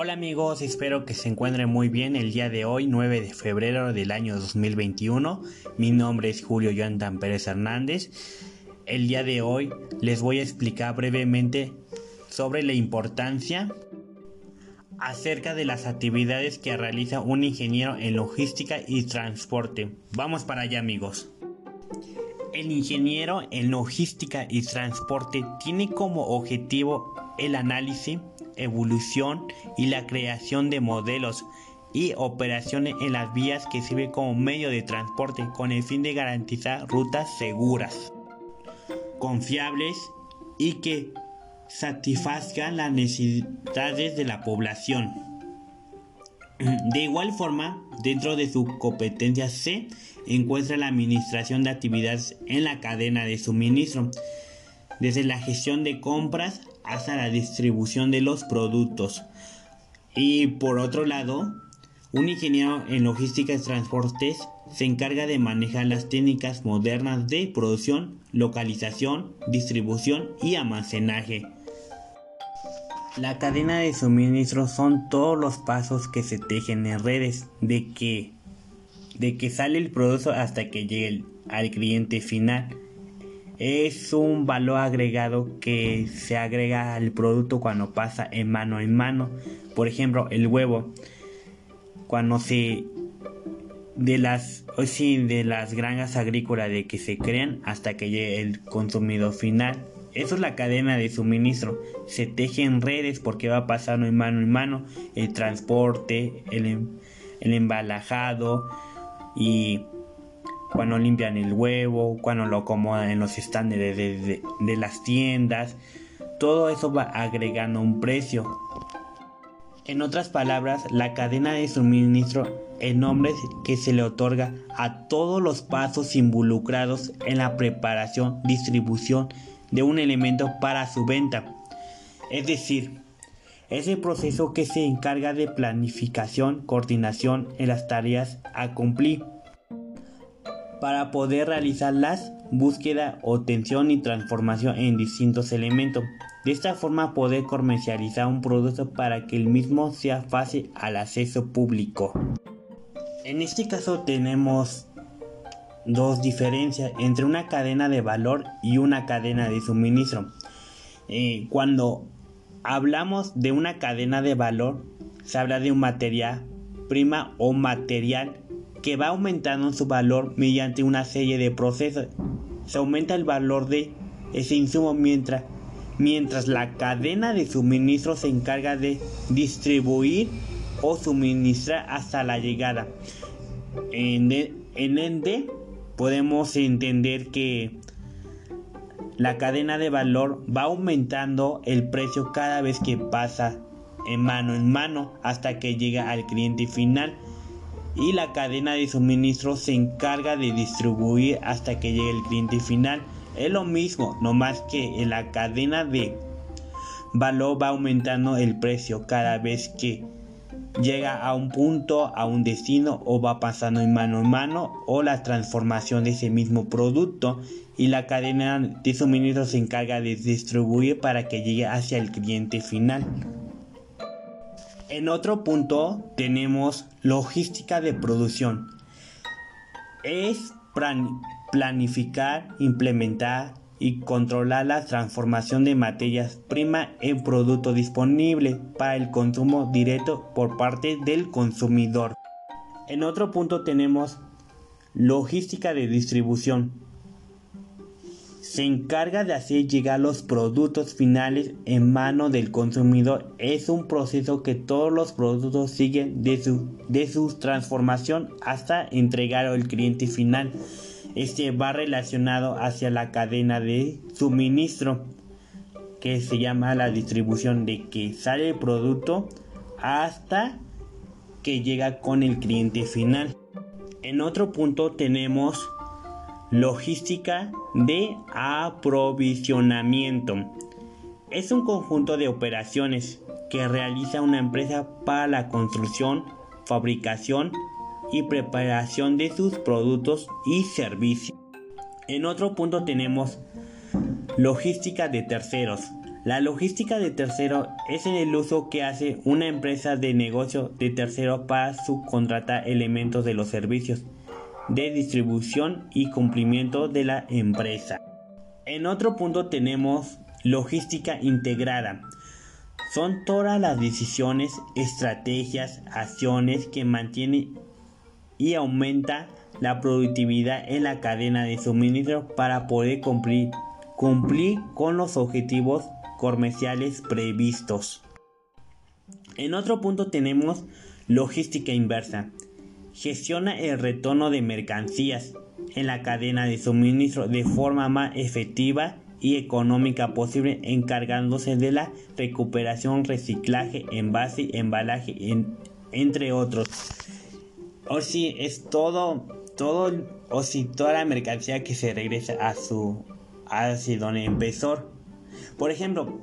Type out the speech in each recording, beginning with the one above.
Hola amigos, espero que se encuentren muy bien el día de hoy, 9 de febrero del año 2021. Mi nombre es Julio Jonathan Pérez Hernández. El día de hoy les voy a explicar brevemente sobre la importancia acerca de las actividades que realiza un ingeniero en logística y transporte. Vamos para allá amigos. El ingeniero en logística y transporte tiene como objetivo el análisis, evolución y la creación de modelos y operaciones en las vías que sirven como medio de transporte con el fin de garantizar rutas seguras, confiables y que satisfazcan las necesidades de la población. De igual forma, dentro de su competencia se encuentra la administración de actividades en la cadena de suministro, desde la gestión de compras hasta la distribución de los productos. Y por otro lado, un ingeniero en logística y transportes se encarga de manejar las técnicas modernas de producción, localización, distribución y almacenaje. La cadena de suministro son todos los pasos que se tejen en redes de que, de que sale el producto hasta que llegue al cliente final. Es un valor agregado que se agrega al producto cuando pasa en mano en mano. Por ejemplo, el huevo. Cuando se de las de las granjas agrícolas de que se crean hasta que llegue el consumidor final eso es la cadena de suministro. Se teje en redes porque va pasando en mano en mano el transporte, el, em, el embalajado y cuando limpian el huevo, cuando lo acomodan en los estándares de, de, las tiendas. Todo eso va agregando un precio. En otras palabras, la cadena de suministro el nombre que se le otorga a todos los pasos involucrados en la preparación, distribución de un elemento para su venta. Es decir, es el proceso que se encarga de planificación, coordinación en las tareas a cumplir para poder realizar las búsqueda, obtención y transformación en distintos elementos. De esta forma poder comercializar un producto para que el mismo sea fácil al acceso público. En este caso tenemos dos diferencias entre una cadena de valor y una cadena de suministro. Eh, cuando hablamos de una cadena de valor, se habla de un material prima o material que va aumentando su valor mediante una serie de procesos. Se aumenta el valor de ese insumo mientras, mientras la cadena de suministro se encarga de distribuir o suministrar hasta la llegada. En, en ende, podemos entender que la cadena de valor va aumentando el precio cada vez que pasa en mano en mano hasta que llega al cliente final y la cadena de suministro se encarga de distribuir hasta que llegue el cliente final. Es lo mismo, no más que en la cadena de valor va aumentando el precio cada vez que llega a un punto, a un destino o va pasando en mano en mano o la transformación de ese mismo producto y la cadena de suministro se encarga de distribuir para que llegue hacia el cliente final. En otro punto tenemos logística de producción. Es planificar, implementar, y controlar la transformación de materias primas en producto disponible para el consumo directo por parte del consumidor. En otro punto tenemos logística de distribución. Se encarga de hacer llegar los productos finales en mano del consumidor. Es un proceso que todos los productos siguen de su, de su transformación hasta entregar al cliente final este va relacionado hacia la cadena de suministro que se llama la distribución de que sale el producto hasta que llega con el cliente final. En otro punto tenemos logística de aprovisionamiento. Es un conjunto de operaciones que realiza una empresa para la construcción, fabricación y preparación de sus productos y servicios. En otro punto tenemos logística de terceros. La logística de tercero es el uso que hace una empresa de negocio de tercero para subcontratar elementos de los servicios de distribución y cumplimiento de la empresa. En otro punto tenemos logística integrada. Son todas las decisiones, estrategias, acciones que mantienen y aumenta la productividad en la cadena de suministro para poder cumplir, cumplir con los objetivos comerciales previstos. En otro punto tenemos logística inversa. Gestiona el retorno de mercancías en la cadena de suministro de forma más efectiva y económica posible encargándose de la recuperación, reciclaje, envase, embalaje, entre otros. O si es todo, todo, o si toda la mercancía que se regresa a su, hacia donde empezó. Por ejemplo,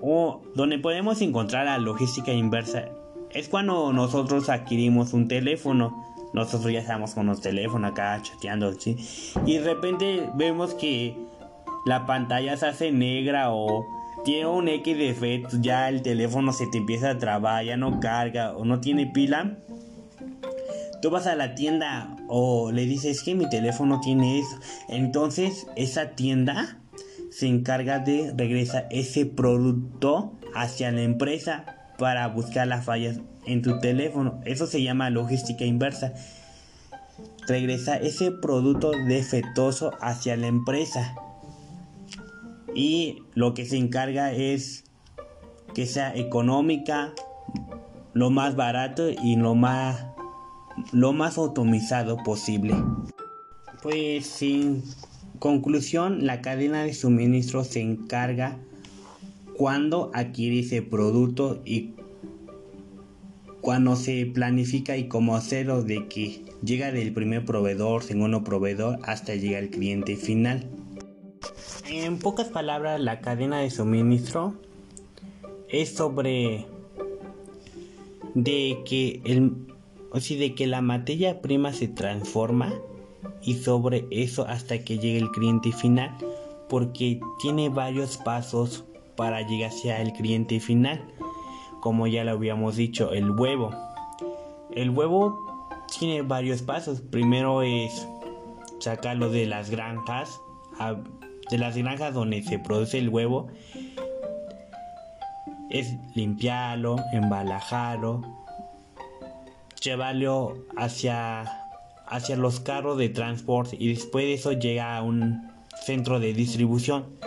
o donde podemos encontrar la logística inversa es cuando nosotros adquirimos un teléfono. Nosotros ya estamos con los teléfonos acá chateando, ¿sí? Y de repente vemos que la pantalla se hace negra o tiene un X de efecto, ya el teléfono se te empieza a trabar, ya no carga o no tiene pila. Tú vas a la tienda o le dices que mi teléfono tiene eso. Entonces esa tienda se encarga de regresar ese producto hacia la empresa para buscar las fallas en tu teléfono. Eso se llama logística inversa. Regresa ese producto defectuoso hacia la empresa y lo que se encarga es que sea económica, lo más barato y lo más lo más automizado posible. Pues sin conclusión, la cadena de suministro se encarga cuando adquiere ese producto y cuando se planifica y cómo hacerlo de que llega del primer proveedor, segundo proveedor hasta llegar al cliente final. En pocas palabras, la cadena de suministro es sobre de que el o sea, de que la materia prima se transforma y sobre eso hasta que llegue el cliente final porque tiene varios pasos para llegar hacia el cliente final. Como ya lo habíamos dicho el huevo. El huevo tiene varios pasos. Primero es sacarlo de las granjas de las granjas donde se produce el huevo. Es limpiarlo, embalajarlo, llevarlo hacia, hacia los carros de transporte y después de eso llega a un centro de distribución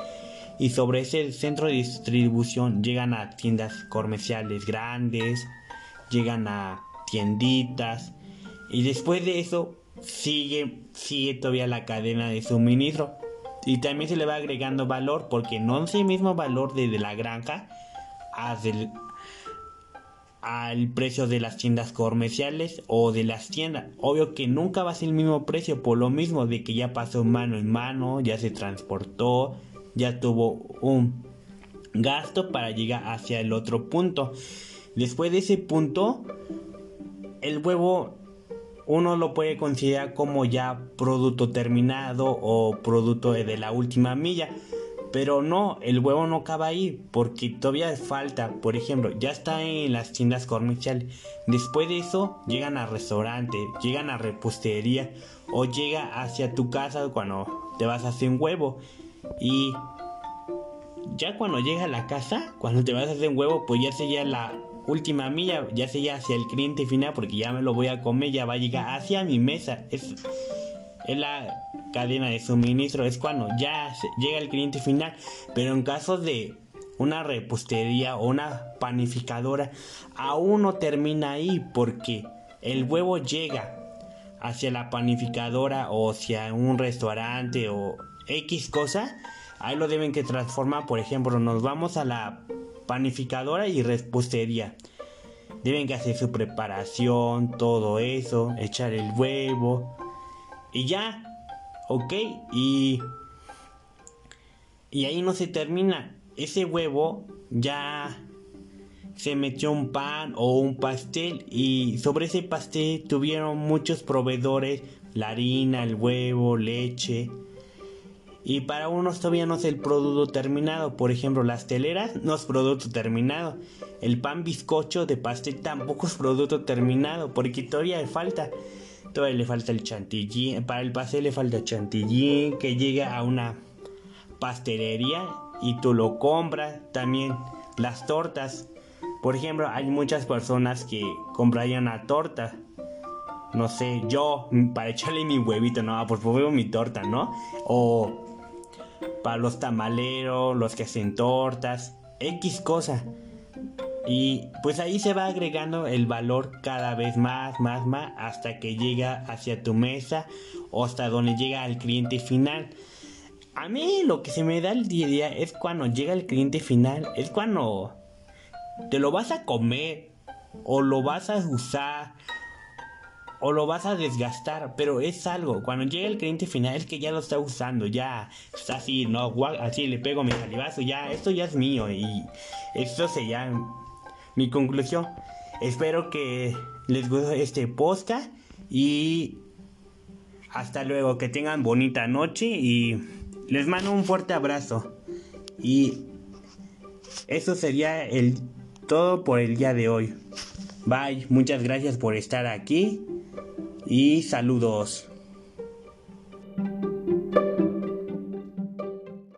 y sobre ese centro de distribución llegan a tiendas comerciales grandes, llegan a tienditas y después de eso sigue, sigue todavía la cadena de suministro y también se le va agregando valor porque no es el mismo valor desde la granja al precio de las tiendas comerciales o de las tiendas. Obvio que nunca va a ser el mismo precio por lo mismo de que ya pasó mano en mano, ya se transportó, ya tuvo un gasto para llegar hacia el otro punto. Después de ese punto, el huevo uno lo puede considerar como ya producto terminado o producto de la última milla. Pero no, el huevo no acaba ahí porque todavía falta. Por ejemplo, ya está en las tiendas comerciales. Después de eso, llegan a restaurante, llegan a repostería o llega hacia tu casa cuando te vas a hacer un huevo. Y ya cuando llega a la casa, cuando te vas a hacer un huevo, pues ya sería la última milla, ya sería hacia el cliente final porque ya me lo voy a comer, ya va a llegar hacia mi mesa. Es, es la cadena de suministro, es cuando ya llega el cliente final. Pero en caso de una repostería o una panificadora, aún no termina ahí porque el huevo llega hacia la panificadora o hacia un restaurante o X cosa, ahí lo deben que transformar. Por ejemplo, nos vamos a la panificadora y repostería. Deben que hacer su preparación, todo eso, echar el huevo y ya, ok, y y ahí no se termina. Ese huevo ya se metió un pan o un pastel y sobre ese pastel tuvieron muchos proveedores, la harina, el huevo, leche. Y para unos todavía no es el producto terminado. Por ejemplo, las teleras no es producto terminado. El pan bizcocho de pastel tampoco es producto terminado. Porque todavía le falta. Todavía le falta el chantilly. Para el pastel le falta chantilly. Que llega a una pastelería y tú lo compras. También las tortas. Por ejemplo, hay muchas personas que comprarían una torta. No sé, yo, para echarle mi huevito, no, por favor, mi torta, ¿no? O para los tamaleros, los que hacen tortas, X cosa. Y pues ahí se va agregando el valor cada vez más, más, más, hasta que llega hacia tu mesa o hasta donde llega al cliente final. A mí lo que se me da el día es cuando llega el cliente final, es cuando te lo vas a comer o lo vas a usar o lo vas a desgastar, pero es algo. Cuando llega el cliente final es que ya lo está usando, ya está así, no, así le pego mi salivazo, ya, esto ya es mío y esto sería mi conclusión. Espero que les guste este podcast y hasta luego, que tengan bonita noche y les mando un fuerte abrazo. Y eso sería el todo por el día de hoy. Bye, muchas gracias por estar aquí y saludos.